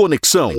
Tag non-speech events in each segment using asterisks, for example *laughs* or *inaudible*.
Conexão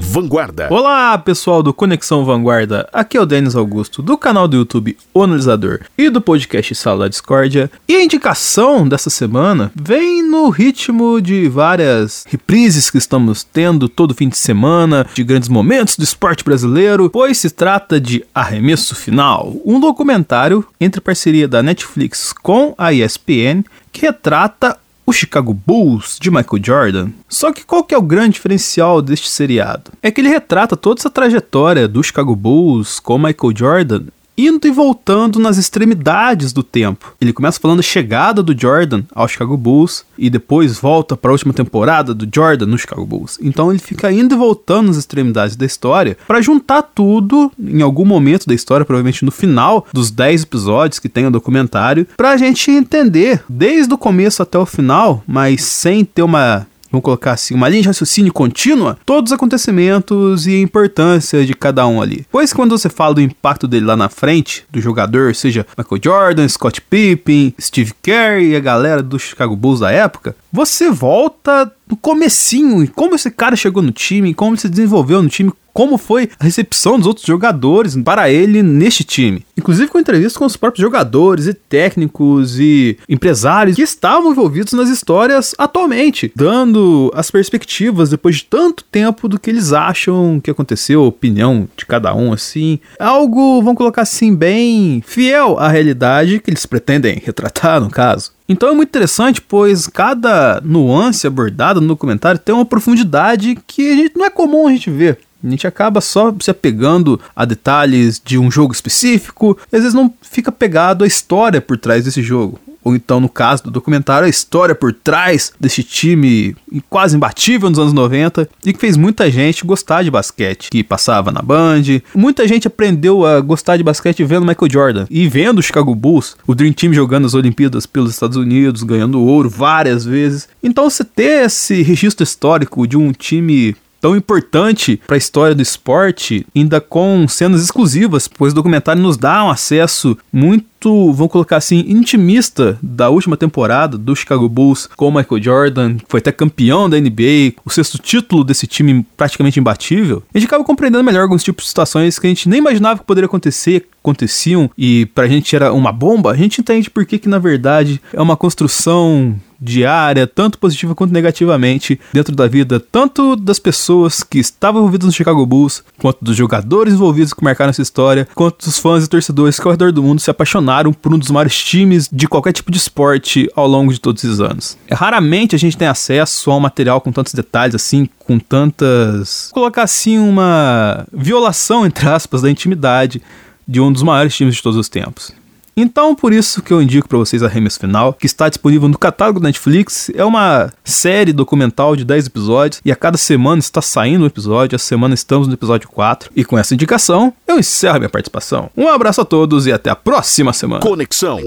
Vanguarda. Olá, pessoal do Conexão Vanguarda. Aqui é o Denis Augusto, do canal do YouTube O Analisador e do podcast Sala da Discórdia. E a indicação dessa semana vem no ritmo de várias reprises que estamos tendo todo fim de semana, de grandes momentos do esporte brasileiro, pois se trata de Arremesso Final, um documentário entre parceria da Netflix com a ESPN que retrata o Chicago Bulls de Michael Jordan. Só que qual que é o grande diferencial deste seriado? É que ele retrata toda essa trajetória do Chicago Bulls com Michael Jordan indo e voltando nas extremidades do tempo. Ele começa falando a chegada do Jordan ao Chicago Bulls e depois volta para a última temporada do Jordan no Chicago Bulls. Então ele fica indo e voltando nas extremidades da história para juntar tudo em algum momento da história, provavelmente no final dos 10 episódios que tem o documentário, para a gente entender desde o começo até o final, mas sem ter uma vamos colocar assim, uma linha de raciocínio contínua, todos os acontecimentos e a importância de cada um ali. Pois quando você fala do impacto dele lá na frente, do jogador, seja Michael Jordan, Scott Pippen, Steve Kerr e a galera do Chicago Bulls da época, você volta no comecinho, como esse cara chegou no time, como se desenvolveu no time, como foi a recepção dos outros jogadores para ele neste time. Inclusive com entrevistas com os próprios jogadores e técnicos e empresários que estavam envolvidos nas histórias atualmente, dando as perspectivas depois de tanto tempo do que eles acham que aconteceu, a opinião de cada um assim. Algo, vamos colocar assim, bem fiel à realidade que eles pretendem retratar no caso. Então é muito interessante, pois cada nuance abordada no documentário tem uma profundidade que a gente, não é comum a gente ver. A gente acaba só se apegando a detalhes de um jogo específico, e às vezes não fica pegado à história por trás desse jogo ou então no caso do documentário, a história por trás desse time quase imbatível nos anos 90 e que fez muita gente gostar de basquete, que passava na Band. Muita gente aprendeu a gostar de basquete vendo Michael Jordan e vendo o Chicago Bulls, o Dream Team jogando as Olimpíadas pelos Estados Unidos, ganhando ouro várias vezes. Então você ter esse registro histórico de um time tão importante para a história do esporte, ainda com cenas exclusivas, pois o documentário nos dá um acesso muito, vamos colocar assim, intimista da última temporada do Chicago Bulls com o Michael Jordan, que foi até campeão da NBA, o sexto título desse time praticamente imbatível. A gente acaba compreendendo melhor alguns tipos de situações que a gente nem imaginava que poderia acontecer, aconteciam e pra gente era uma bomba. A gente entende por que que na verdade é uma construção diária, tanto positiva quanto negativamente, dentro da vida tanto das pessoas que estavam envolvidas no Chicago Bulls, quanto dos jogadores envolvidos que marcaram essa história, quanto dos fãs e torcedores que ao redor do mundo se apaixonaram por um dos maiores times de qualquer tipo de esporte ao longo de todos esses anos. É, raramente a gente tem acesso a um material com tantos detalhes assim, com tantas. colocar assim, uma violação, *laughs* entre aspas, da intimidade de um dos maiores times de todos os tempos. Então, por isso que eu indico para vocês a Remes Final, que está disponível no catálogo da Netflix. É uma série documental de 10 episódios e a cada semana está saindo um episódio. Essa semana estamos no episódio 4. E com essa indicação, eu encerro minha participação. Um abraço a todos e até a próxima semana. Conexão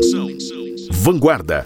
Vanguarda.